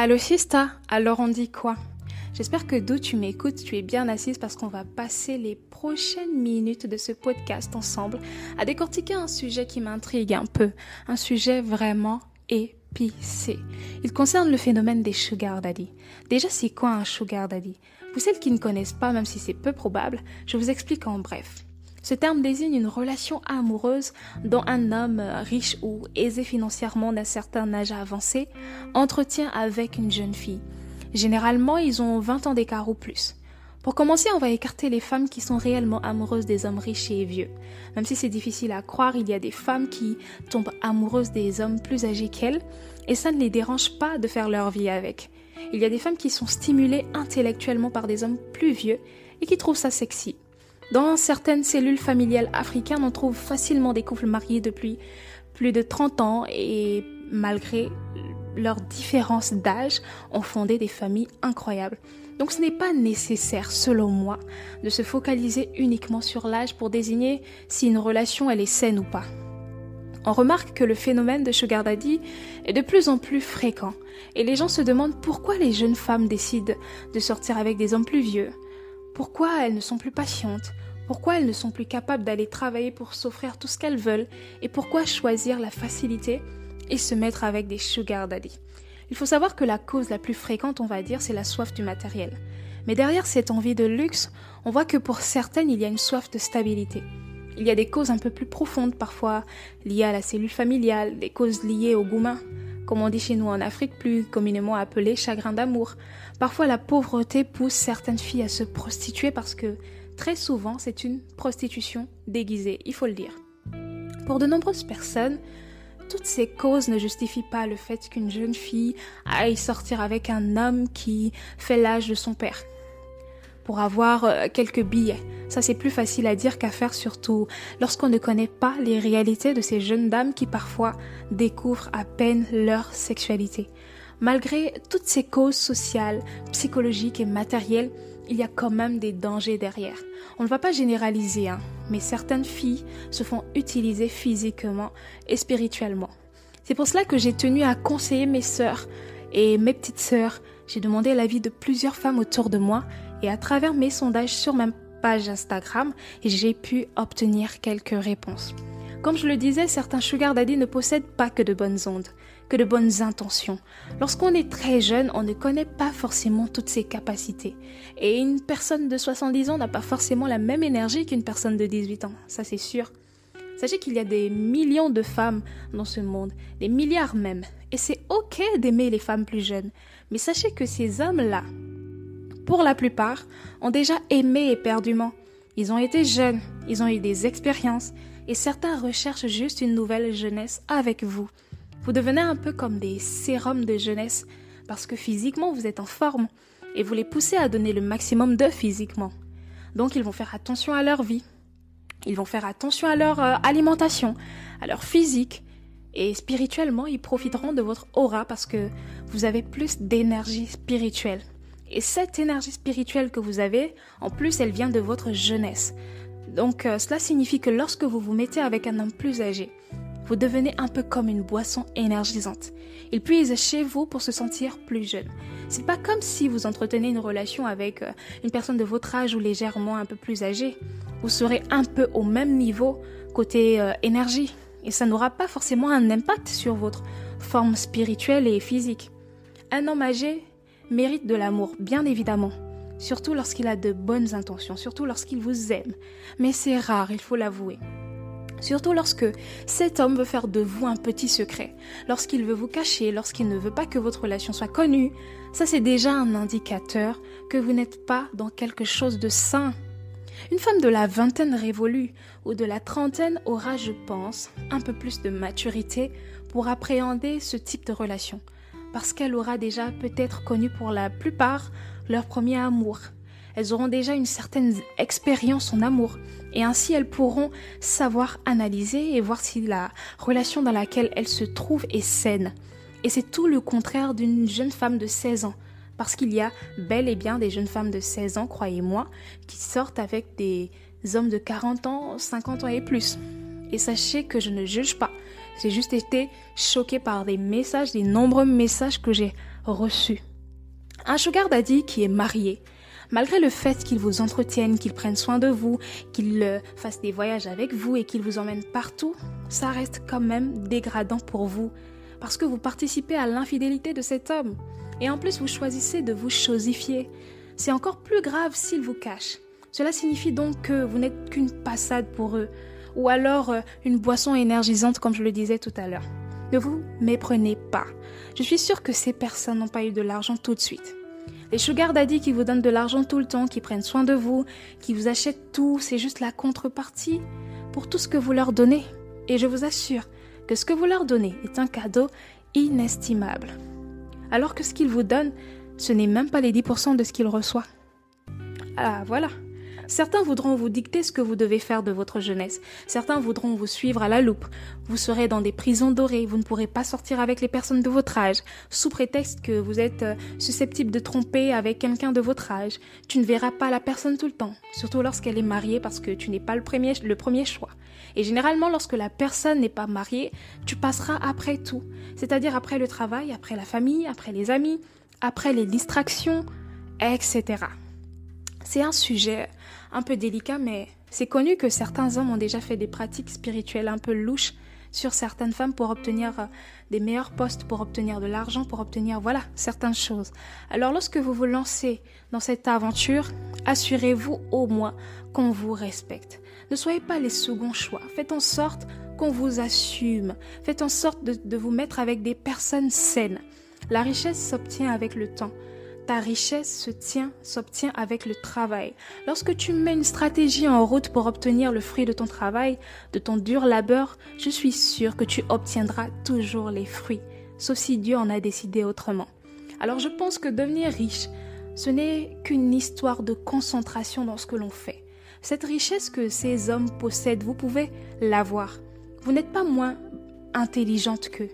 Allo Sista, alors on dit quoi? J'espère que d'où tu m'écoutes, tu es bien assise parce qu'on va passer les prochaines minutes de ce podcast ensemble à décortiquer un sujet qui m'intrigue un peu, un sujet vraiment épicé. Il concerne le phénomène des sugar daddy. Déjà, c'est quoi un sugar daddy? Pour celles qui ne connaissent pas, même si c'est peu probable, je vous explique en bref. Ce terme désigne une relation amoureuse dont un homme riche ou aisé financièrement d'un certain âge avancé entretient avec une jeune fille. Généralement, ils ont 20 ans d'écart ou plus. Pour commencer, on va écarter les femmes qui sont réellement amoureuses des hommes riches et vieux. Même si c'est difficile à croire, il y a des femmes qui tombent amoureuses des hommes plus âgés qu'elles, et ça ne les dérange pas de faire leur vie avec. Il y a des femmes qui sont stimulées intellectuellement par des hommes plus vieux et qui trouvent ça sexy. Dans certaines cellules familiales africaines, on trouve facilement des couples mariés depuis plus de 30 ans et malgré leurs différences d'âge, ont fondé des familles incroyables. Donc ce n'est pas nécessaire, selon moi, de se focaliser uniquement sur l'âge pour désigner si une relation elle est saine ou pas. On remarque que le phénomène de sugar daddy est de plus en plus fréquent et les gens se demandent pourquoi les jeunes femmes décident de sortir avec des hommes plus vieux, pourquoi elles ne sont plus patientes, pourquoi elles ne sont plus capables d'aller travailler pour s'offrir tout ce qu'elles veulent? Et pourquoi choisir la facilité et se mettre avec des sugar daddy? Il faut savoir que la cause la plus fréquente, on va dire, c'est la soif du matériel. Mais derrière cette envie de luxe, on voit que pour certaines, il y a une soif de stabilité. Il y a des causes un peu plus profondes, parfois liées à la cellule familiale, des causes liées au goumin, comme on dit chez nous en Afrique, plus communément appelé chagrin d'amour. Parfois, la pauvreté pousse certaines filles à se prostituer parce que très souvent, c'est une prostitution déguisée, il faut le dire. Pour de nombreuses personnes, toutes ces causes ne justifient pas le fait qu'une jeune fille aille sortir avec un homme qui fait l'âge de son père. Pour avoir euh, quelques billets, ça c'est plus facile à dire qu'à faire surtout lorsqu'on ne connaît pas les réalités de ces jeunes dames qui parfois découvrent à peine leur sexualité. Malgré toutes ces causes sociales, psychologiques et matérielles, il y a quand même des dangers derrière. On ne va pas généraliser, hein, mais certaines filles se font utiliser physiquement et spirituellement. C'est pour cela que j'ai tenu à conseiller mes sœurs et mes petites sœurs. J'ai demandé l'avis de plusieurs femmes autour de moi et à travers mes sondages sur ma page Instagram, j'ai pu obtenir quelques réponses. Comme je le disais, certains sugar daddy ne possèdent pas que de bonnes ondes, que de bonnes intentions. Lorsqu'on est très jeune, on ne connaît pas forcément toutes ses capacités. Et une personne de 70 ans n'a pas forcément la même énergie qu'une personne de 18 ans, ça c'est sûr. Sachez qu'il y a des millions de femmes dans ce monde, des milliards même. Et c'est ok d'aimer les femmes plus jeunes. Mais sachez que ces hommes-là, pour la plupart, ont déjà aimé éperdument. Ils ont été jeunes, ils ont eu des expériences, et certains recherchent juste une nouvelle jeunesse avec vous. Vous devenez un peu comme des sérums de jeunesse parce que physiquement vous êtes en forme et vous les poussez à donner le maximum de physiquement. Donc ils vont faire attention à leur vie. Ils vont faire attention à leur euh, alimentation, à leur physique et spirituellement ils profiteront de votre aura parce que vous avez plus d'énergie spirituelle. Et cette énergie spirituelle que vous avez, en plus, elle vient de votre jeunesse. Donc euh, cela signifie que lorsque vous vous mettez avec un homme plus âgé, vous devenez un peu comme une boisson énergisante. Il puise chez vous pour se sentir plus jeune. C'est pas comme si vous entretenez une relation avec euh, une personne de votre âge ou légèrement un peu plus âgée. Vous serez un peu au même niveau côté euh, énergie et ça n'aura pas forcément un impact sur votre forme spirituelle et physique. Un homme âgé mérite de l'amour, bien évidemment surtout lorsqu'il a de bonnes intentions, surtout lorsqu'il vous aime. Mais c'est rare, il faut l'avouer. Surtout lorsque cet homme veut faire de vous un petit secret, lorsqu'il veut vous cacher, lorsqu'il ne veut pas que votre relation soit connue, ça c'est déjà un indicateur que vous n'êtes pas dans quelque chose de sain. Une femme de la vingtaine révolue ou de la trentaine aura, je pense, un peu plus de maturité pour appréhender ce type de relation, parce qu'elle aura déjà peut-être connu pour la plupart leur premier amour. Elles auront déjà une certaine expérience en amour et ainsi elles pourront savoir analyser et voir si la relation dans laquelle elles se trouvent est saine. Et c'est tout le contraire d'une jeune femme de 16 ans. Parce qu'il y a bel et bien des jeunes femmes de 16 ans, croyez-moi, qui sortent avec des hommes de 40 ans, 50 ans et plus. Et sachez que je ne juge pas. J'ai juste été choquée par des messages, des nombreux messages que j'ai reçus. Un sugar daddy qui est marié, malgré le fait qu'il vous entretienne, qu'il prenne soin de vous, qu'il euh, fasse des voyages avec vous et qu'il vous emmène partout, ça reste quand même dégradant pour vous parce que vous participez à l'infidélité de cet homme. Et en plus, vous choisissez de vous chosifier. C'est encore plus grave s'il vous cache. Cela signifie donc que vous n'êtes qu'une passade pour eux, ou alors euh, une boisson énergisante comme je le disais tout à l'heure. Ne vous méprenez pas. Je suis sûre que ces personnes n'ont pas eu de l'argent tout de suite. Les sugar daddy qui vous donnent de l'argent tout le temps, qui prennent soin de vous, qui vous achètent tout, c'est juste la contrepartie pour tout ce que vous leur donnez. Et je vous assure que ce que vous leur donnez est un cadeau inestimable. Alors que ce qu'ils vous donnent, ce n'est même pas les 10% de ce qu'ils reçoivent. Ah voilà. Certains voudront vous dicter ce que vous devez faire de votre jeunesse. Certains voudront vous suivre à la loupe. Vous serez dans des prisons dorées. Vous ne pourrez pas sortir avec les personnes de votre âge, sous prétexte que vous êtes euh, susceptible de tromper avec quelqu'un de votre âge. Tu ne verras pas la personne tout le temps, surtout lorsqu'elle est mariée parce que tu n'es pas le premier, le premier choix. Et généralement, lorsque la personne n'est pas mariée, tu passeras après tout. C'est-à-dire après le travail, après la famille, après les amis, après les distractions, etc. C'est un sujet un peu délicat, mais c'est connu que certains hommes ont déjà fait des pratiques spirituelles un peu louches sur certaines femmes pour obtenir euh, des meilleurs postes, pour obtenir de l'argent, pour obtenir, voilà, certaines choses. Alors lorsque vous vous lancez dans cette aventure, assurez-vous au moins qu'on vous respecte. Ne soyez pas les seconds choix. Faites en sorte qu'on vous assume. Faites en sorte de, de vous mettre avec des personnes saines. La richesse s'obtient avec le temps ta richesse se tient, s'obtient avec le travail. Lorsque tu mets une stratégie en route pour obtenir le fruit de ton travail, de ton dur labeur, je suis sûre que tu obtiendras toujours les fruits, sauf si Dieu en a décidé autrement. Alors je pense que devenir riche, ce n'est qu'une histoire de concentration dans ce que l'on fait. Cette richesse que ces hommes possèdent, vous pouvez l'avoir. Vous n'êtes pas moins intelligente qu'eux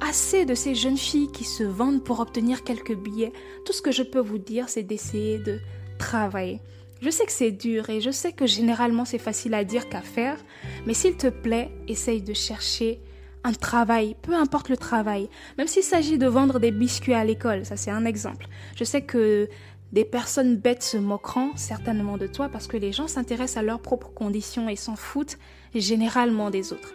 assez de ces jeunes filles qui se vendent pour obtenir quelques billets. Tout ce que je peux vous dire, c'est d'essayer de travailler. Je sais que c'est dur et je sais que généralement c'est facile à dire qu'à faire, mais s'il te plaît, essaye de chercher un travail, peu importe le travail, même s'il s'agit de vendre des biscuits à l'école, ça c'est un exemple. Je sais que des personnes bêtes se moqueront certainement de toi parce que les gens s'intéressent à leurs propres conditions et s'en foutent généralement des autres.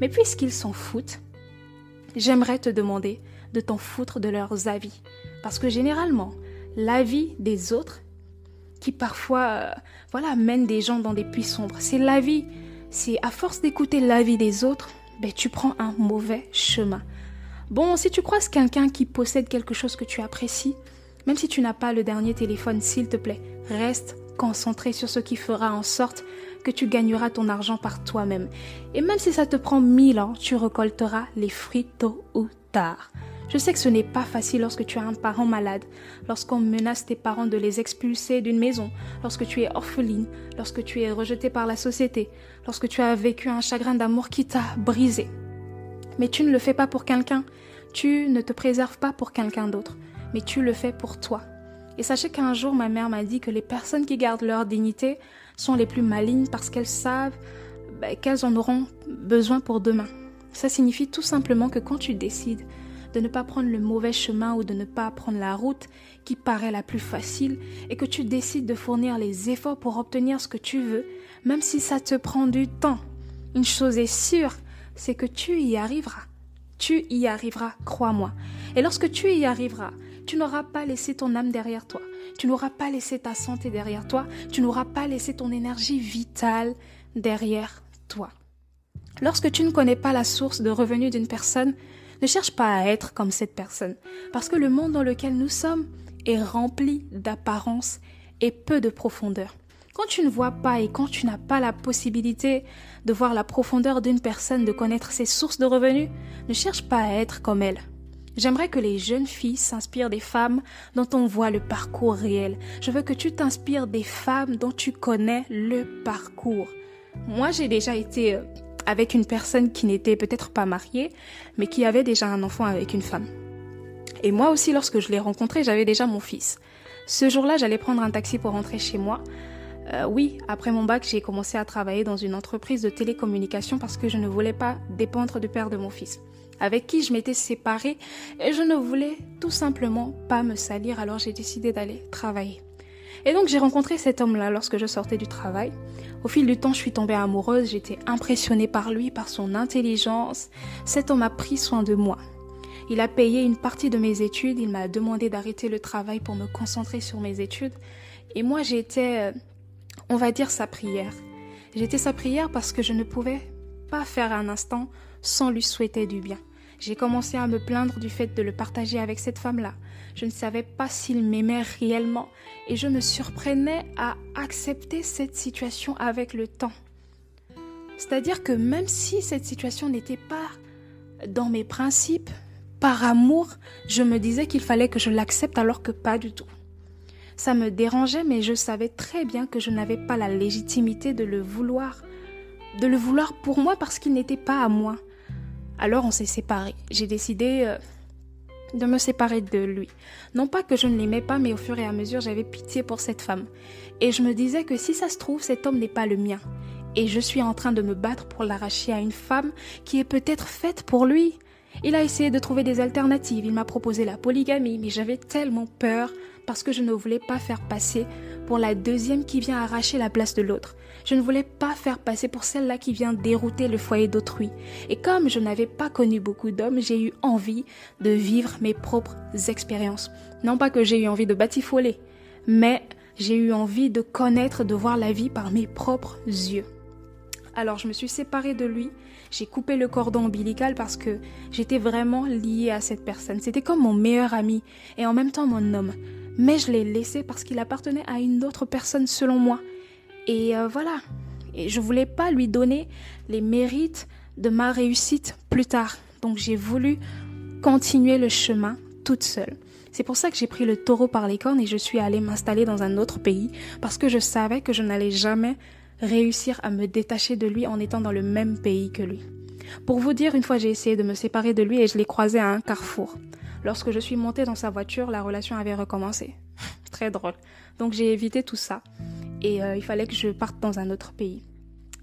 Mais puisqu'ils s'en foutent, j'aimerais te demander de t'en foutre de leurs avis. Parce que généralement, l'avis des autres, qui parfois, euh, voilà, mène des gens dans des puits sombres, c'est l'avis. C'est à force d'écouter l'avis des autres, ben, tu prends un mauvais chemin. Bon, si tu croises quelqu'un qui possède quelque chose que tu apprécies, même si tu n'as pas le dernier téléphone, s'il te plaît, reste concentré sur ce qui fera en sorte que tu gagneras ton argent par toi-même. Et même si ça te prend mille ans, tu récolteras les fruits tôt ou tard. Je sais que ce n'est pas facile lorsque tu as un parent malade, lorsqu'on menace tes parents de les expulser d'une maison, lorsque tu es orpheline, lorsque tu es rejeté par la société, lorsque tu as vécu un chagrin d'amour qui t'a brisé. Mais tu ne le fais pas pour quelqu'un, tu ne te préserves pas pour quelqu'un d'autre, mais tu le fais pour toi. Et sachez qu'un jour ma mère m'a dit que les personnes qui gardent leur dignité sont les plus malignes parce qu'elles savent bah, qu'elles en auront besoin pour demain. Ça signifie tout simplement que quand tu décides de ne pas prendre le mauvais chemin ou de ne pas prendre la route qui paraît la plus facile et que tu décides de fournir les efforts pour obtenir ce que tu veux, même si ça te prend du temps. Une chose est sûre, c'est que tu y arriveras. Tu y arriveras, crois-moi. Et lorsque tu y arriveras, tu n'auras pas laissé ton âme derrière toi. Tu n'auras pas laissé ta santé derrière toi. Tu n'auras pas laissé ton énergie vitale derrière toi. Lorsque tu ne connais pas la source de revenus d'une personne, ne cherche pas à être comme cette personne. Parce que le monde dans lequel nous sommes est rempli d'apparence et peu de profondeur. Quand tu ne vois pas et quand tu n'as pas la possibilité de voir la profondeur d'une personne, de connaître ses sources de revenus, ne cherche pas à être comme elle. J'aimerais que les jeunes filles s'inspirent des femmes dont on voit le parcours réel. Je veux que tu t'inspires des femmes dont tu connais le parcours. Moi, j'ai déjà été euh, avec une personne qui n'était peut-être pas mariée, mais qui avait déjà un enfant avec une femme. Et moi aussi, lorsque je l'ai rencontré, j'avais déjà mon fils. Ce jour-là, j'allais prendre un taxi pour rentrer chez moi. Euh, oui, après mon bac, j'ai commencé à travailler dans une entreprise de télécommunication parce que je ne voulais pas dépendre du père de mon fils, avec qui je m'étais séparée et je ne voulais tout simplement pas me salir, alors j'ai décidé d'aller travailler. Et donc j'ai rencontré cet homme-là lorsque je sortais du travail. Au fil du temps, je suis tombée amoureuse, j'étais impressionnée par lui, par son intelligence. Cet homme a pris soin de moi. Il a payé une partie de mes études, il m'a demandé d'arrêter le travail pour me concentrer sur mes études. Et moi, j'étais, euh, on va dire, sa prière. J'étais sa prière parce que je ne pouvais pas faire un instant sans lui souhaiter du bien. J'ai commencé à me plaindre du fait de le partager avec cette femme-là. Je ne savais pas s'il m'aimait réellement et je me surprenais à accepter cette situation avec le temps. C'est-à-dire que même si cette situation n'était pas dans mes principes, par amour, je me disais qu'il fallait que je l'accepte alors que pas du tout. Ça me dérangeait, mais je savais très bien que je n'avais pas la légitimité de le vouloir, de le vouloir pour moi parce qu'il n'était pas à moi. Alors on s'est séparés. J'ai décidé euh, de me séparer de lui. Non pas que je ne l'aimais pas, mais au fur et à mesure, j'avais pitié pour cette femme. Et je me disais que si ça se trouve, cet homme n'est pas le mien. Et je suis en train de me battre pour l'arracher à une femme qui est peut-être faite pour lui. Il a essayé de trouver des alternatives, il m'a proposé la polygamie, mais j'avais tellement peur parce que je ne voulais pas faire passer pour la deuxième qui vient arracher la place de l'autre. Je ne voulais pas faire passer pour celle-là qui vient dérouter le foyer d'autrui. Et comme je n'avais pas connu beaucoup d'hommes, j'ai eu envie de vivre mes propres expériences. Non pas que j'ai eu envie de batifoler, mais j'ai eu envie de connaître, de voir la vie par mes propres yeux. Alors je me suis séparée de lui, j'ai coupé le cordon ombilical parce que j'étais vraiment liée à cette personne. C'était comme mon meilleur ami et en même temps mon homme. Mais je l'ai laissé parce qu'il appartenait à une autre personne selon moi. Et euh, voilà. Et je voulais pas lui donner les mérites de ma réussite plus tard. Donc j'ai voulu continuer le chemin toute seule. C'est pour ça que j'ai pris le taureau par les cornes et je suis allée m'installer dans un autre pays parce que je savais que je n'allais jamais réussir à me détacher de lui en étant dans le même pays que lui. Pour vous dire, une fois j'ai essayé de me séparer de lui et je l'ai croisé à un carrefour. Lorsque je suis montée dans sa voiture, la relation avait recommencé. Très drôle. Donc j'ai évité tout ça et euh, il fallait que je parte dans un autre pays.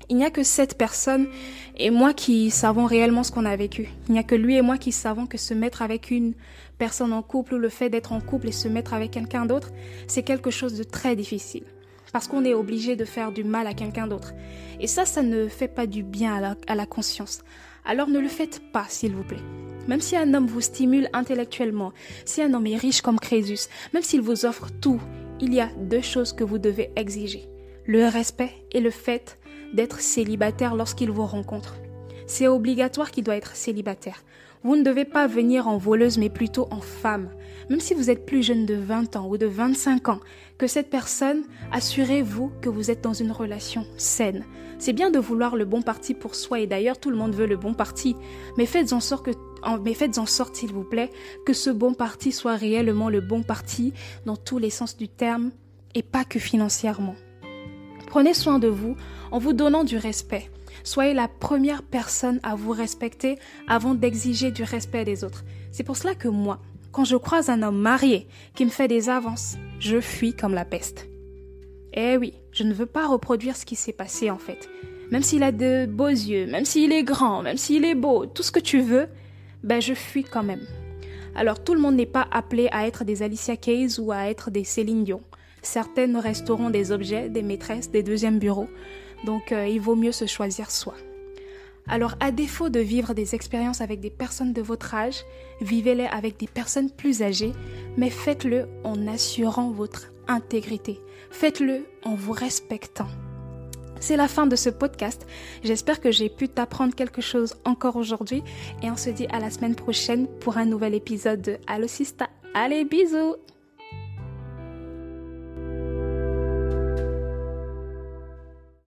Il n'y a que cette personne et moi qui savons réellement ce qu'on a vécu. Il n'y a que lui et moi qui savons que se mettre avec une personne en couple ou le fait d'être en couple et se mettre avec quelqu'un d'autre, c'est quelque chose de très difficile parce qu'on est obligé de faire du mal à quelqu'un d'autre. Et ça, ça ne fait pas du bien à la, conscience. Alors ne le faites pas, s'il vous plaît. Même si un homme vous stimule intellectuellement, si un homme est riche comme Crésus, même s'il vous offre tout, il y a deux choses que vous devez exiger. Le respect et le fait d'être célibataire lorsqu'il vous rencontre. C'est obligatoire qu'il doit être célibataire. Vous ne devez pas venir en voleuse, mais plutôt en femme. Même si vous êtes plus jeune de 20 ans ou de 25 ans, que cette personne, assurez-vous que vous êtes dans une relation saine. C'est bien de vouloir le bon parti pour soi, et d'ailleurs tout le monde veut le bon parti, mais faites en sorte que mais faites en sorte, s'il vous plaît, que ce bon parti soit réellement le bon parti dans tous les sens du terme et pas que financièrement. Prenez soin de vous en vous donnant du respect. Soyez la première personne à vous respecter avant d'exiger du respect des autres. C'est pour cela que moi, quand je croise un homme marié qui me fait des avances, je fuis comme la peste. Eh oui, je ne veux pas reproduire ce qui s'est passé en fait. Même s'il a de beaux yeux, même s'il est grand, même s'il est beau, tout ce que tu veux, ben je fuis quand même. Alors tout le monde n'est pas appelé à être des Alicia Keys ou à être des Céline Dion. Certaines resteront des objets, des maîtresses, des deuxièmes bureaux. Donc euh, il vaut mieux se choisir soi. Alors à défaut de vivre des expériences avec des personnes de votre âge, vivez-les avec des personnes plus âgées, mais faites-le en assurant votre intégrité. Faites-le en vous respectant. C'est la fin de ce podcast. J'espère que j'ai pu t'apprendre quelque chose encore aujourd'hui et on se dit à la semaine prochaine pour un nouvel épisode de Allo Sista. Allez, bisous